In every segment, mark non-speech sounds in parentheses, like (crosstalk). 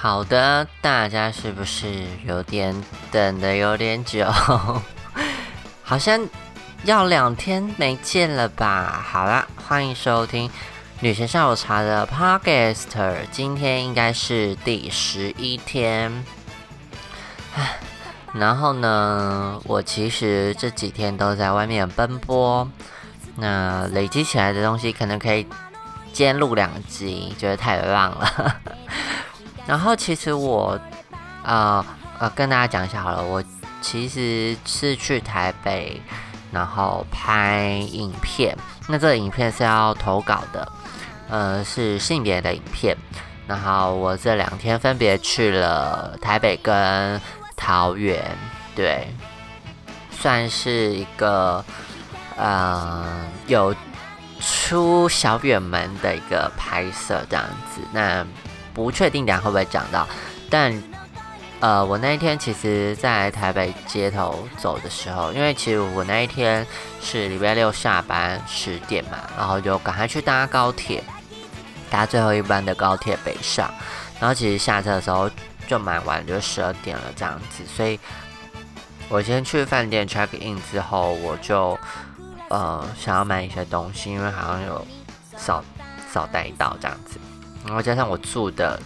好的，大家是不是有点等的有点久？(laughs) 好像要两天没见了吧？好啦，欢迎收听女神下午茶的 Podcast，今天应该是第十一天。然后呢，我其实这几天都在外面奔波，那累积起来的东西可能可以兼录两集，觉得太棒了。然后其实我，呃呃，跟大家讲一下好了，我其实是去台北，然后拍影片。那这个影片是要投稿的，呃，是性别的影片。然后我这两天分别去了台北跟桃园，对，算是一个呃有出小远门的一个拍摄这样子。那不确定等下会不会讲到，但呃，我那一天其实，在台北街头走的时候，因为其实我那一天是礼拜六下班十点嘛，然后就赶快去搭高铁，搭最后一班的高铁北上，然后其实下车的时候就蛮晚，就十二点了这样子，所以我先去饭店 check in 之后，我就呃想要买一些东西，因为好像有少少带到这样子。然后加上我住的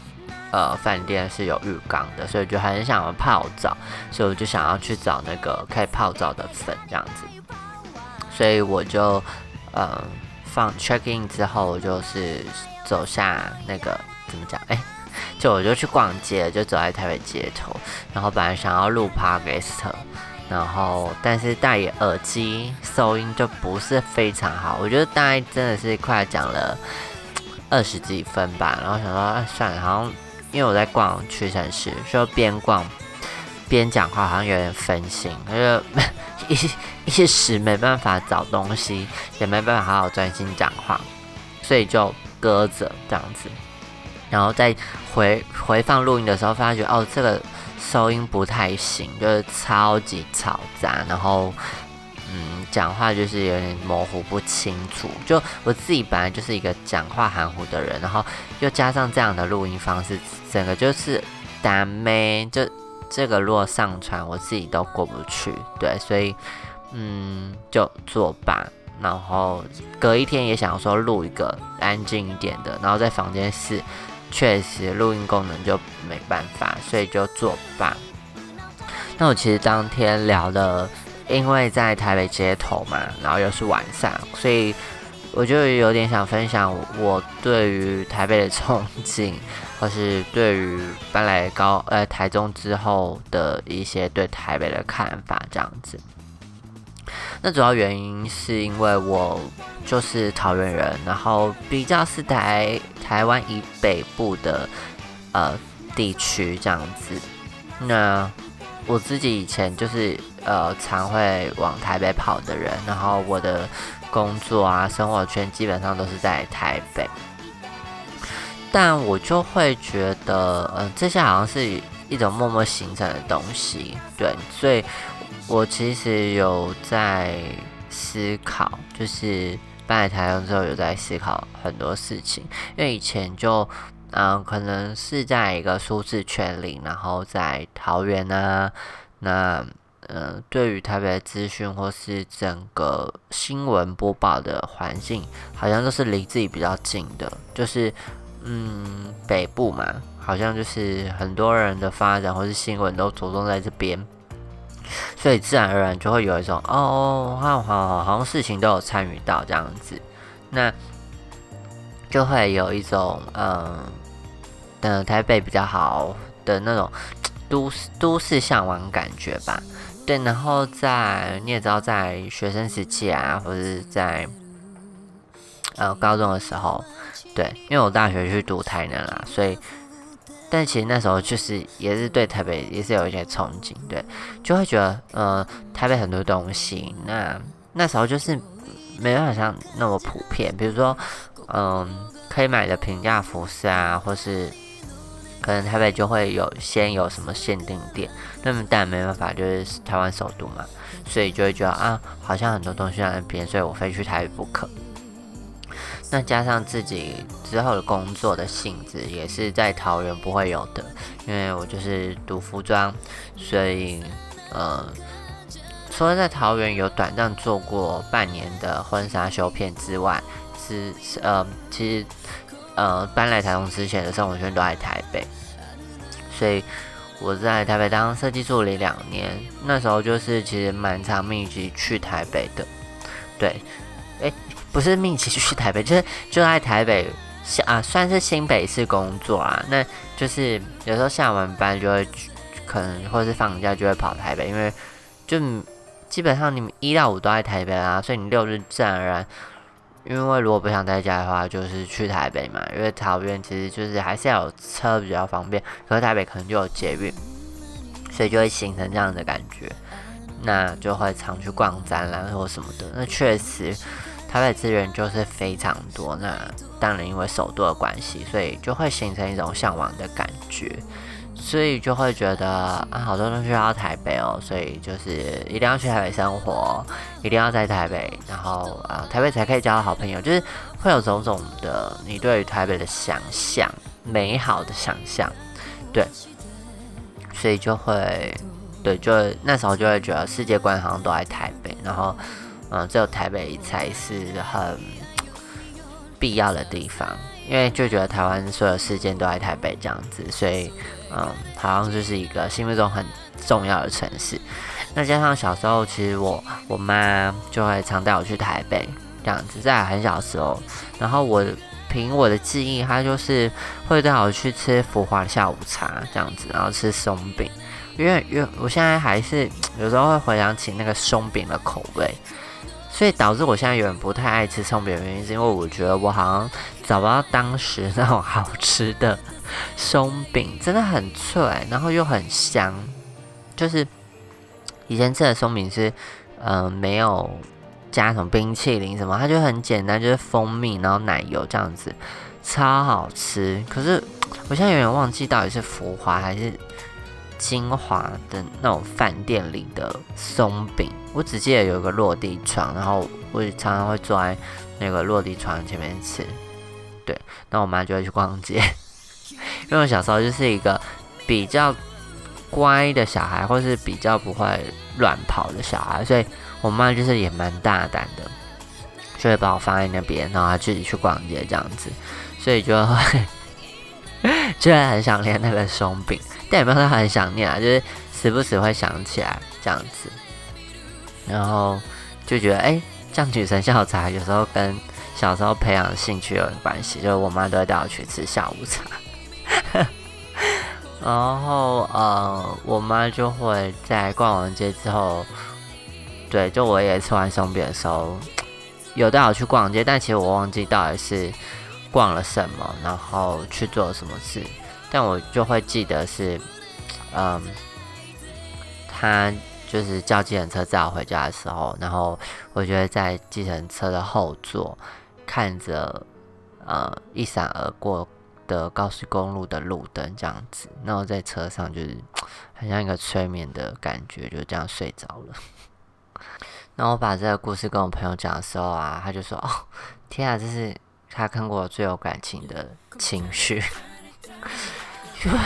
呃饭店是有浴缸的，所以就很想要泡澡，所以我就想要去找那个可以泡澡的粉这样子。所以我就呃放 check in 之后，就是走下那个怎么讲？哎，就我就去逛街，就走在台北街头。然后本来想要录 podcast，然后但是戴耳机收音就不是非常好。我觉得大概真的是快讲了。二十几分吧，然后想说算了，好像因为我在逛屈臣氏，说边逛边讲话，好像有点分心，就 (laughs) 一一时没办法找东西，也没办法好好专心讲话，所以就搁着这样子。然后在回回放录音的时候，发觉哦，这个收音不太行，就是超级嘈杂，然后。讲话就是有点模糊不清楚。就我自己本来就是一个讲话含糊的人，然后又加上这样的录音方式，整个就是单。就这个如果上传，我自己都过不去。对，所以嗯，就作罢。然后隔一天也想说录一个安静一点的，然后在房间室确实录音功能就没办法，所以就作罢。那我其实当天聊的。因为在台北街头嘛，然后又是晚上，所以我就有点想分享我对于台北的憧憬，或是对于搬来高呃台中之后的一些对台北的看法这样子。那主要原因是因为我就是桃园人，然后比较是台台湾以北部的呃地区这样子。那我自己以前就是。呃，常会往台北跑的人，然后我的工作啊、生活圈基本上都是在台北，但我就会觉得，嗯，这些好像是一种默默形成的东西，对，所以我其实有在思考，就是搬来台湾之后有在思考很多事情，因为以前就，嗯，可能是在一个舒适圈里，然后在桃园啊，那。嗯，对于台北的资讯或是整个新闻播报的环境，好像都是离自己比较近的。就是嗯，北部嘛，好像就是很多人的发展或是新闻都着重在这边，所以自然而然就会有一种哦，好好好，好像事情都有参与到这样子，那就会有一种嗯，嗯台北比较好的那种 (tsk) 都市都市向往感觉吧。对，然后在你也知道，在学生时期啊，或者是在呃高中的时候，对，因为我大学去读台南啦，所以，但其实那时候就是也是对台北也是有一些憧憬，对，就会觉得呃台北很多东西，那那时候就是没办法像那么普遍，比如说嗯可以买的平价服饰啊，或是。可能台北就会有先有什么限定店，那么但没办法，就是台湾首都嘛，所以就会觉得啊，好像很多东西在那边，所以我非去台北不可。那加上自己之后的工作的性质，也是在桃园不会有的，因为我就是读服装，所以呃，除了在桃园有短暂做过半年的婚纱修片之外，是呃，其实呃搬来台中之前的生活圈都在台北，所以我在台北当设计助理两年，那时候就是其实蛮常密集去台北的，对。哎不是密集去台北，(laughs) 就是就在台北下啊，算是新北市工作啊。那就是有时候下完班就会可能或是放假就会跑台北，因为就基本上你们一到五都在台北啊，所以你六日自然而然，因为如果不想在家的话，就是去台北嘛。因为桃园其实就是还是要有车比较方便，可是台北可能就有捷运，所以就会形成这样的感觉。那就会常去逛展览或什么的。那确实。台北资源就是非常多，那当然因为首都的关系，所以就会形成一种向往的感觉，所以就会觉得啊，好多东西要台北哦，所以就是一定要去台北生活，一定要在台北，然后啊，台北才可以交到好朋友，就是会有种种的你对于台北的想象，美好的想象，对，所以就会，对，就那时候就会觉得世界观好像都在台北，然后。嗯，只有台北才是很必要的地方，因为就觉得台湾所有事件都在台北这样子，所以嗯，好像就是一个心目中很重要的城市。那加上小时候，其实我我妈就会常带我去台北这样子，在很小的时候，然后我凭我的记忆，她就是会带我去吃福华下午茶这样子，然后吃松饼，因为因为我现在还是 (tsk) 有时候会回想起那个松饼的口味。所以导致我现在有点不太爱吃松饼的原因，是因为我觉得我好像找不到当时那种好吃的松饼，真的很脆，然后又很香。就是以前吃的松饼是，嗯，没有加什么冰淇淋什么，它就很简单，就是蜂蜜然后奶油这样子，超好吃。可是我现在有点忘记到底是浮华还是。精华的那种饭店里的松饼，我只记得有一个落地窗，然后我常常会坐在那个落地窗前面吃。对，那我妈就会去逛街，因为我小时候就是一个比较乖的小孩，或是比较不会乱跑的小孩，所以我妈就是也蛮大胆的，就会把我放在那边，然后她自己去逛街这样子，所以就会 (laughs) 就会很想念那个松饼。但也没有很想念啊，就是时不时会想起来这样子，然后就觉得哎，这样女神下午茶有时候跟小时候培养兴趣有关系，就是我妈都会带我去吃下午茶，(laughs) 然后呃，我妈就会在逛完街之后，对，就我也吃完松饼的时候，有带我去逛街，但其实我忘记到底是逛了什么，然后去做了什么事。但我就会记得是，嗯，他就是叫计程车载我回家的时候，然后我觉得在计程车的后座，看着呃一闪而过的高速公路的路灯这样子，那我在车上就是 (tsk) 很像一个催眠的感觉，就这样睡着了。(laughs) 那我把这个故事跟我朋友讲的时候啊，他就说：“哦，天啊，这是他看过最有感情的情绪。(laughs) ”因为，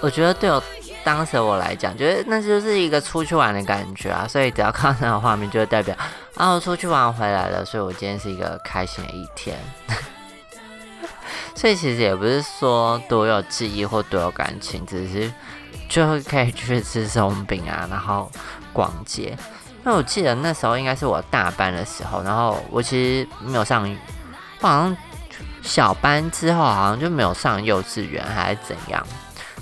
我觉得对我当时我来讲，觉得那就是一个出去玩的感觉啊，所以只要看到那个画面，就代表啊，我出去玩回来了，所以我今天是一个开心的一天。所以其实也不是说多有记忆或多有感情，只是就可以去吃松饼啊，然后逛街。因为我记得那时候应该是我大班的时候，然后我其实没有上，我好像。小班之后好像就没有上幼稚园还是怎样，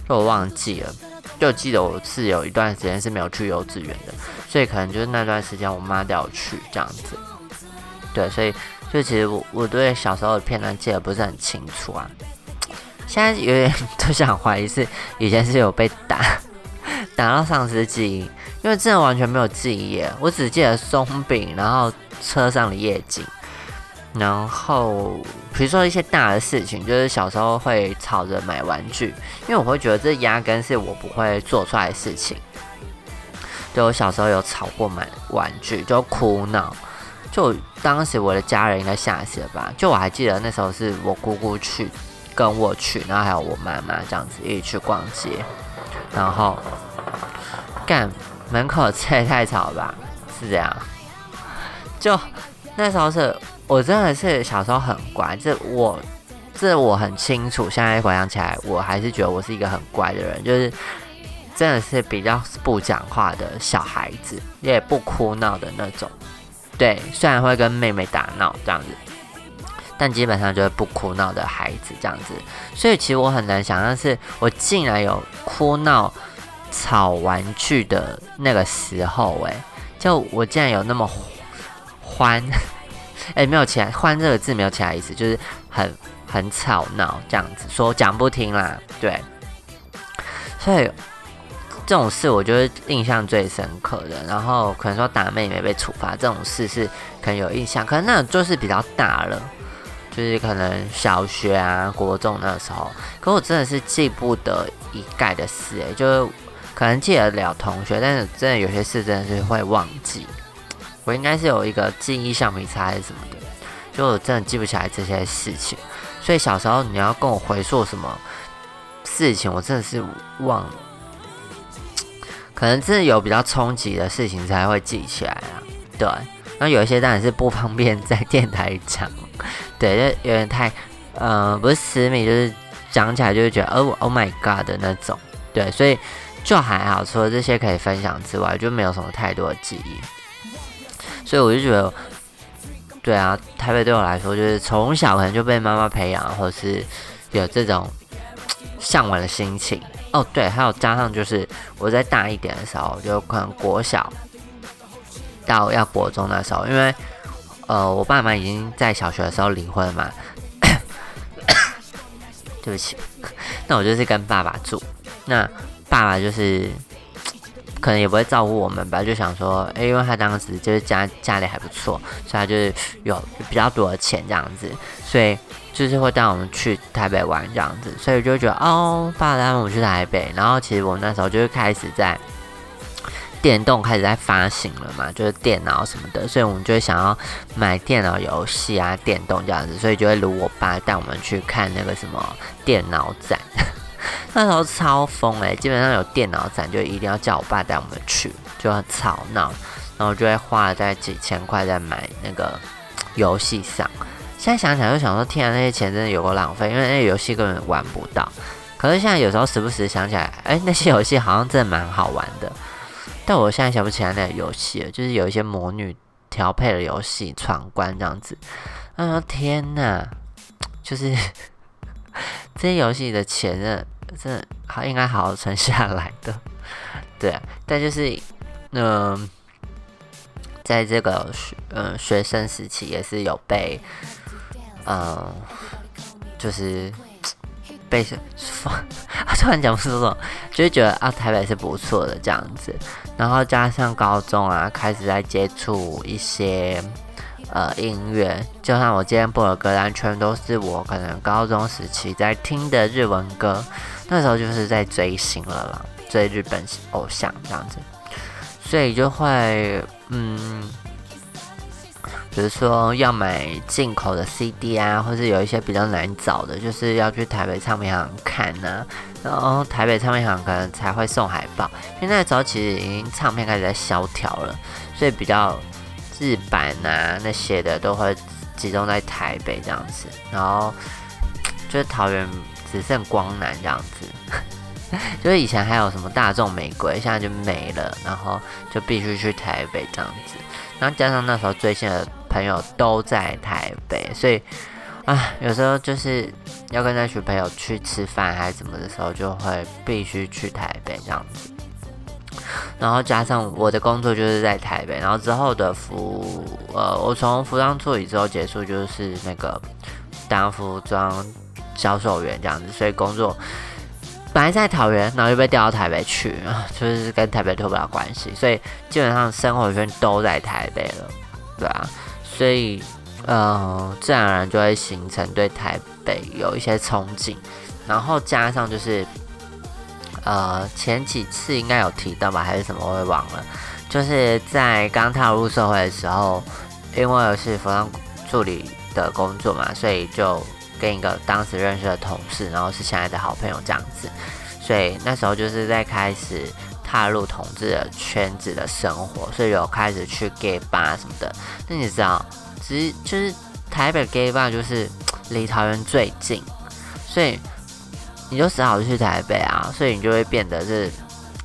就我忘记了，就记得我是有一段时间是没有去幼稚园的，所以可能就是那段时间我妈带我去这样子。对，所以就其实我我对小时候的片段记得不是很清楚啊，现在有点 (laughs) 都想怀疑是以前是有被打打到丧失记忆，因为真的完全没有记忆耶，我只记得松饼，然后车上的夜景。然后，比如说一些大的事情，就是小时候会吵着买玩具，因为我会觉得这压根是我不会做出来的事情。对我小时候有吵过买玩具，就哭闹，就当时我的家人应该吓死了吧？就我还记得那时候是我姑姑去跟我去，然后还有我妈妈这样子一起去逛街，然后干门口这也太吵吧？是这样，就那时候是我真的是小时候很乖，这我这我很清楚。现在回想起来，我还是觉得我是一个很乖的人，就是真的是比较不讲话的小孩子，也不哭闹的那种。对，虽然会跟妹妹打闹这样子，但基本上就是不哭闹的孩子这样子。所以其实我很难想象，是我竟然有哭闹、吵玩具的那个时候，诶，就我竟然有那么欢，哎，(laughs) 没有起来欢这个字没有其他意思，就是很很吵闹这样子，说讲不听啦，对，所以。这种事我觉得印象最深刻的，然后可能说打妹妹被处罚这种事是可能有印象，可能那种就是比较大了，就是可能小学啊、国中那时候，可我真的是记不得一概的事，诶，就是可能记得了同学，但是真的有些事真的是会忘记，我应该是有一个记忆橡皮擦还是什么的，就我真的记不起来这些事情，所以小时候你要跟我回溯什么事情，我真的是忘了。可能真的有比较冲击的事情才会记起来啊，对。那有一些当然是不方便在电台讲，对，就有点太，呃，不是私密，就是讲起来就会觉得哦，Oh my God 的那种，对。所以就还好，除了这些可以分享之外，就没有什么太多的记忆。所以我就觉得，对啊，台北对我来说，就是从小可能就被妈妈培养，或是有这种向往的心情。哦，对，还有加上就是我在大一点的时候，就可能国小到要国中的时候，因为呃，我爸妈已经在小学的时候离婚嘛，(coughs) 对不起，(coughs) 那我就是跟爸爸住，那爸爸就是可能也不会照顾我们吧，就想说，哎，因为他当时就是家家里还不错，所以他就是有比较多的钱这样子，所以。就是会带我们去台北玩这样子，所以就觉得哦，爸带我们去台北。然后其实我们那时候就是开始在电动开始在发行了嘛，就是电脑什么的，所以我们就会想要买电脑游戏啊、电动这样子，所以就会如我爸带我们去看那个什么电脑展。(laughs) 那时候超疯诶，基本上有电脑展就一定要叫我爸带我们去，就很吵闹，然后就会花在几千块在买那个游戏上。现在想起来就想说，天啊，那些钱真的有够浪费，因为那些游戏根本玩不到。可是现在有时候时不时想起来，哎，那些游戏好像真的蛮好玩的。但我现在想不起来那个游戏了，就是有一些魔女调配的游戏，闯关这样子。啊天哪，就是 (laughs) 这些游戏的钱，这好应该好好存下来的。(laughs) 对啊，但就是嗯，在这个学嗯学生时期也是有被。嗯，就是被放，(laughs) 突然讲不出这种，就是觉得啊，台北是不错的这样子。然后加上高中啊，开始在接触一些呃音乐，就像我今天播的歌单，全都是我可能高中时期在听的日文歌。那时候就是在追星了啦，追日本偶像这样子，所以就会嗯。比如说要买进口的 CD 啊，或是有一些比较难找的，就是要去台北唱片行看呢。然后台北唱片行可能才会送海报，因为那时候其实已经唱片开始在萧条了，所以比较日版啊那些的都会集中在台北这样子。然后就是桃园只剩光南这样子，(laughs) 就是以前还有什么大众玫瑰，现在就没了，然后就必须去台北这样子。然后加上那时候追星的。朋友都在台北，所以啊，有时候就是要跟那群朋友去吃饭还是怎么的时候，就会必须去台北这样子。然后加上我的工作就是在台北，然后之后的服呃，我从服装助理之后结束，就是那个当服装销售员这样子，所以工作本来在桃园，然后又被调到台北去，就是跟台北脱不了关系，所以基本上生活圈都在台北了，对啊。所以，呃，自然而然就会形成对台北有一些憧憬，然后加上就是，呃，前几次应该有提到吧，还是什么，我也忘了。就是在刚踏入社会的时候，因为是服装助理的工作嘛，所以就跟一个当时认识的同事，然后是现在的好朋友这样子，所以那时候就是在开始踏入同志的圈子的生活，所以有开始去 gay bar 什么的。那你知道，其实就是台北 gay bar 就是离桃园最近，所以你就只好去台北啊，所以你就会变得是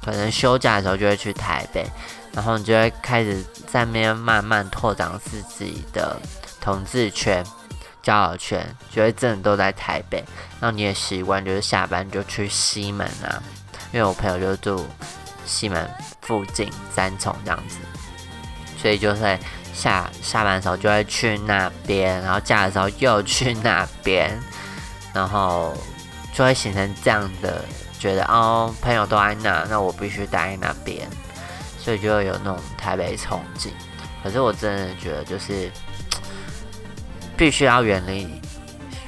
可能休假的时候就会去台北。然后你就会开始在那边慢慢拓展自己的同志圈、交友圈，就会真的都在台北。那你也习惯就是下班就去西门啊，因为我朋友就住西门附近三重这样子，所以就会下下班的时候就会去那边，然后假的时候又去那边，然后就会形成这样的觉得哦，朋友都在那，那我必须待在那边。所以就会有那种台北憧憬，可是我真的觉得就是必须要远离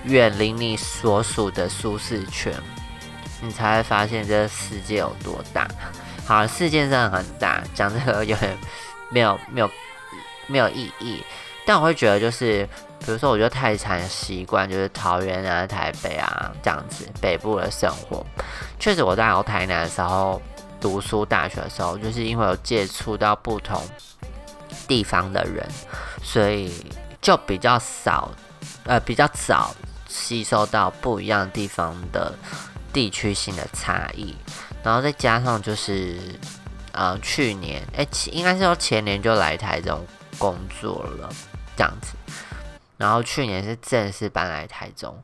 远离你所属的舒适圈，你才会发现这个世界有多大。好，世界真的很大，讲这个有点没有没有没有意义。但我会觉得就是，比如说，我觉得太常习惯就是桃园啊、台北啊这样子北部的生活。确实，我在台南的时候。读书大学的时候，就是因为有接触到不同地方的人，所以就比较少，呃，比较早吸收到不一样地方的地区性的差异。然后再加上就是，呃，去年，哎，应该是说前年就来台中工作了，这样子。然后去年是正式搬来台中，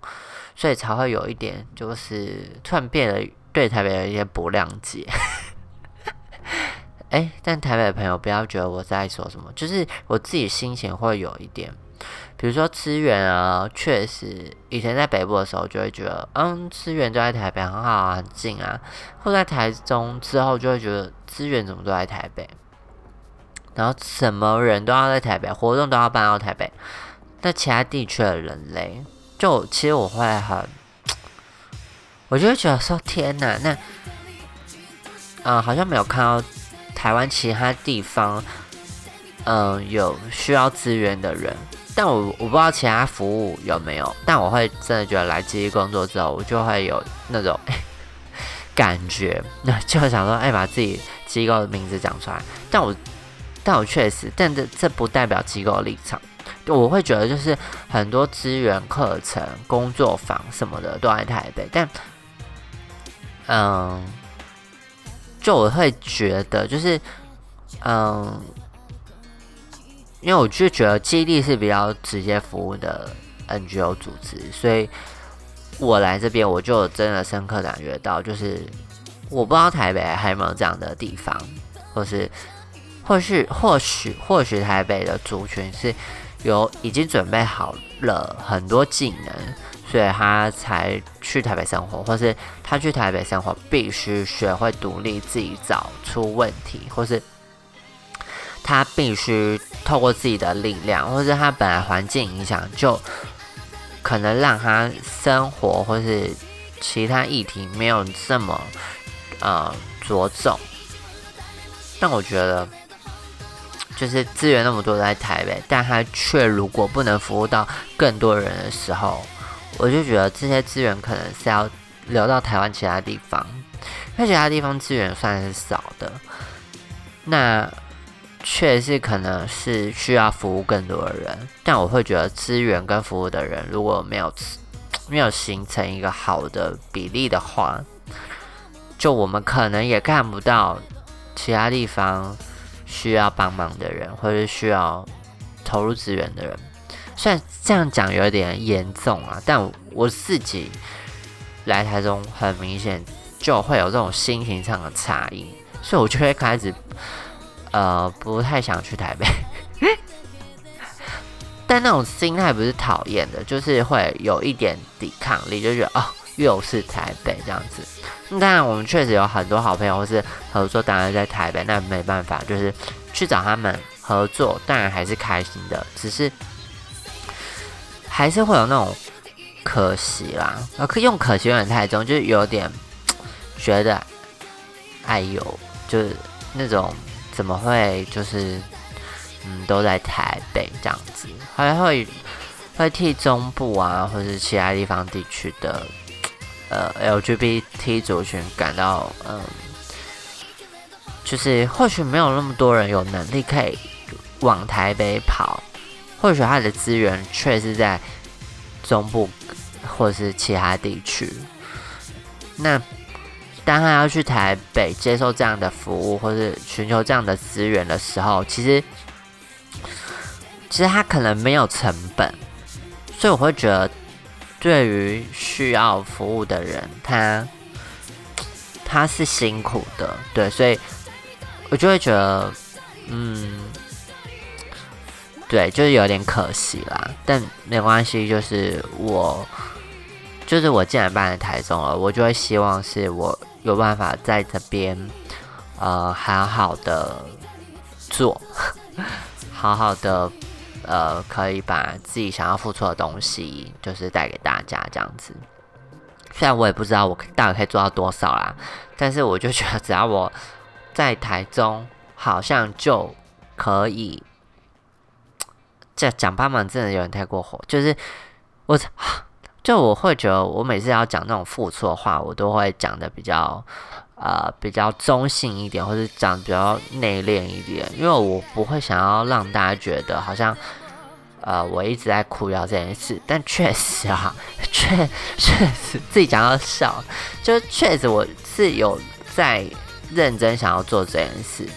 所以才会有一点，就是突然变得对台北有一些不谅解。(laughs) 哎，但台北的朋友不要觉得我在说什么，就是我自己心情会有一点，比如说资源啊，确实以前在北部的时候就会觉得，嗯，资源就在台北很好啊，很近啊，或在台中之后就会觉得资源怎么都在台北，然后什么人都要在台北，活动都要搬到台北，那其他地区的人类，就其实我会很，(tsk) 我就会觉得说，天哪，那，嗯，好像没有看到。台湾其他地方，嗯，有需要资源的人，但我我不知道其他服务有没有，但我会真的觉得来基地工作之后，我就会有那种 (laughs) 感觉，那 (laughs) 就想说，哎，把自己机构的名字讲出来。但我，但我确实，但这这不代表机构立场，我会觉得就是很多资源、课程、工作坊什么的都在台北，但，嗯。就我会觉得，就是，嗯，因为我就觉得基地是比较直接服务的 NGO 组织，所以我来这边我就真的深刻感觉到，就是我不知道台北还有没有这样的地方，或是或许或许或许台北的族群是有已经准备好了很多技能。所以他才去台北生活，或是他去台北生活必须学会独立自己找出问题，或是他必须透过自己的力量，或是他本来环境影响，就可能让他生活或是其他议题没有这么呃着重。但我觉得，就是资源那么多在台北，但他却如果不能服务到更多人的时候。我就觉得这些资源可能是要流到台湾其他地方，因为其他地方资源算是少的，那确实可能是需要服务更多的人。但我会觉得资源跟服务的人如果没有没有形成一个好的比例的话，就我们可能也看不到其他地方需要帮忙的人，或者需要投入资源的人。虽然这样讲有点严重啊，但我自己来台中，很明显就会有这种心情上的差异，所以我就会开始呃不太想去台北。(laughs) 但那种心态不是讨厌的，就是会有一点抵抗力，就觉得哦又是台北这样子。当然我们确实有很多好朋友或是合作，当然在台北，那没办法，就是去找他们合作，当然还是开心的，只是。还是会有那种可惜啦，呃，可用可惜有点太重，就是有点觉得，哎呦，就是那种怎么会就是，嗯，都在台北这样子，还会会替中部啊，或者是其他地方地区的呃 LGBT 族群感到嗯，就是或许没有那么多人有能力可以往台北跑，或许他的资源却是在中部或是其他地区，那。当他要去台北接受这样的服务，或是寻求这样的资源的时候，其实，其实他可能没有成本，所以我会觉得，对于需要服务的人，他他是辛苦的，对，所以我就会觉得，嗯，对，就是有点可惜啦，但没关系，就是我，就是我既然搬来台中了，我就会希望是我。有办法在这边，呃，好好的做，(laughs) 好好的，呃，可以把自己想要付出的东西，就是带给大家这样子。虽然我也不知道我大概可以做到多少啦，但是我就觉得只要我在台中，好像就可以。这讲帮忙真的有点太过火，就是我。(sighs) 就我会觉得，我每次要讲那种付出的话，我都会讲的比较，呃，比较中性一点，或者讲比较内敛一点，因为我不会想要让大家觉得好像，呃，我一直在哭腰这件事。但确实啊，确确实自己讲到笑，就确实我是有在认真想要做这件事，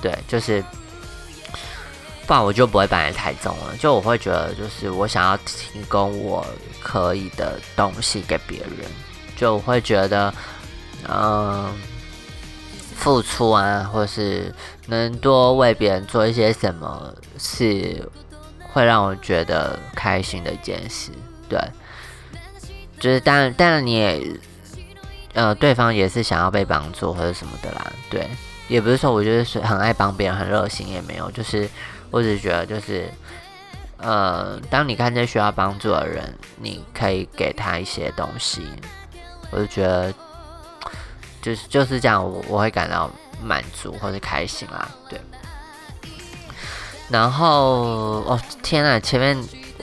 对，就是。不然我就不会搬来台中了。就我会觉得，就是我想要提供我可以的东西给别人，就我会觉得，嗯，付出啊，或是能多为别人做一些什么，是会让我觉得开心的一件事。对，就是当然，当然你也，呃，对方也是想要被帮助或者什么的啦。对，也不是说我觉得是很爱帮别人，很热心，也没有，就是。我只是觉得，就是，呃，当你看见需要帮助的人，你可以给他一些东西，我就觉得，就是就是这样，我我会感到满足或者开心啦，对。然后，哦天呐，前面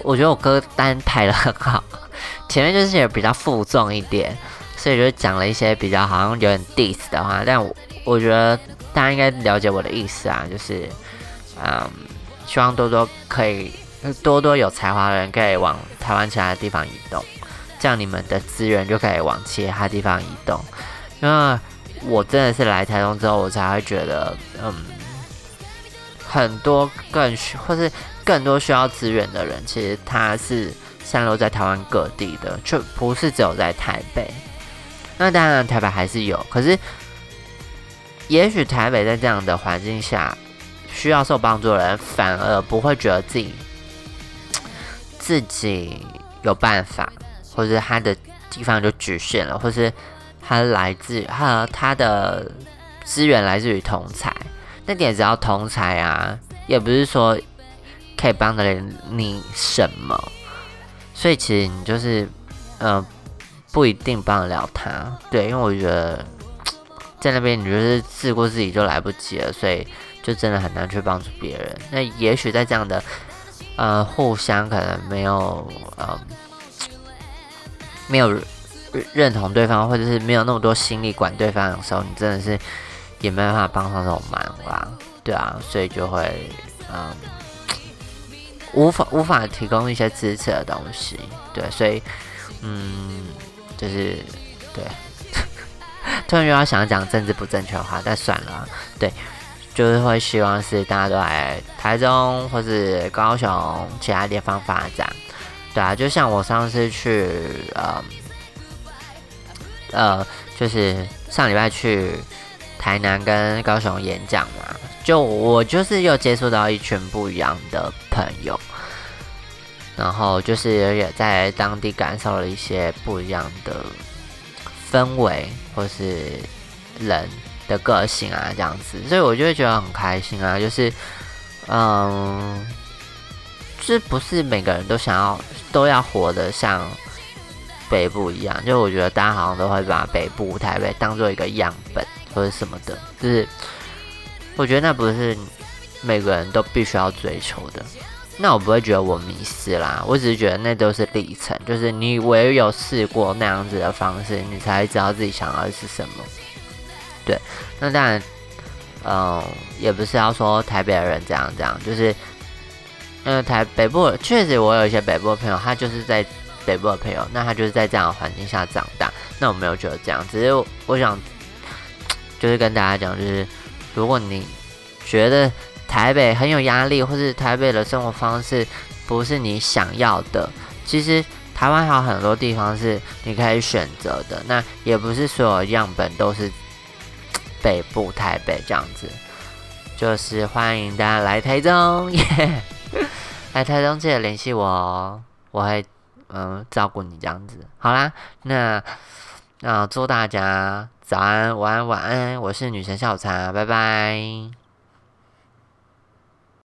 我觉得我歌单排的很好，(laughs) 前面就是也比较负重一点，所以就讲了一些比较好像有点 diss 的话，但我我觉得大家应该了解我的意思啊，就是，嗯。希望多多可以多多有才华的人可以往台湾其他地方移动，这样你们的资源就可以往其他地方移动。因为我真的是来台中之后，我才会觉得，嗯，很多更需或是更多需要资源的人，其实他是散落在台湾各地的，就不是只有在台北。那当然台北还是有，可是也许台北在这样的环境下。需要受帮助的人，反而不会觉得自己自己有办法，或者他的地方就局限了，或是他来自他他的资源来自于同才，那点只要同才啊，也不是说可以帮得了你什么，所以其实你就是呃不一定帮得了他，对，因为我觉得在那边你就是自顾自己就来不及了，所以。就真的很难去帮助别人。那也许在这样的呃互相可能没有呃没有认同对方，或者是没有那么多心力管对方的时候，你真的是也没办法帮上这种忙啦。对啊，所以就会嗯无法无法提供一些支持的东西。对，所以嗯就是对，(laughs) 突然又要想讲政治不正确的话，但算了，对。就是会希望是大家都来台中或是高雄其他地方发展，对啊，就像我上次去呃呃，就是上礼拜去台南跟高雄演讲嘛，就我就是又接触到一群不一样的朋友，然后就是也在当地感受了一些不一样的氛围或是人。的个性啊，这样子，所以我就会觉得很开心啊。就是，嗯，这不是每个人都想要都要活得像北部一样。就我觉得大家好像都会把北部台北当做一个样本或者什么的。就是我觉得那不是每个人都必须要追求的。那我不会觉得我迷失啦，我只是觉得那都是历程，就是你唯有试过那样子的方式，你才会知道自己想要的是什么。对，那当然，嗯，也不是要说台北的人这样这样，就是，嗯，台北部确实我有一些北部的朋友，他就是在北部的朋友，那他就是在这样的环境下长大，那我没有觉得这样，只是我想，就是跟大家讲，就是如果你觉得台北很有压力，或是台北的生活方式不是你想要的，其实台湾还有很多地方是你可以选择的，那也不是所有样本都是。北部台北这样子，就是欢迎大家来台中 (laughs) 耶！来台中记得联系我哦，我会嗯照顾你这样子。好啦，那那祝大家早安、晚安、晚安，我是女神下午茶，拜拜。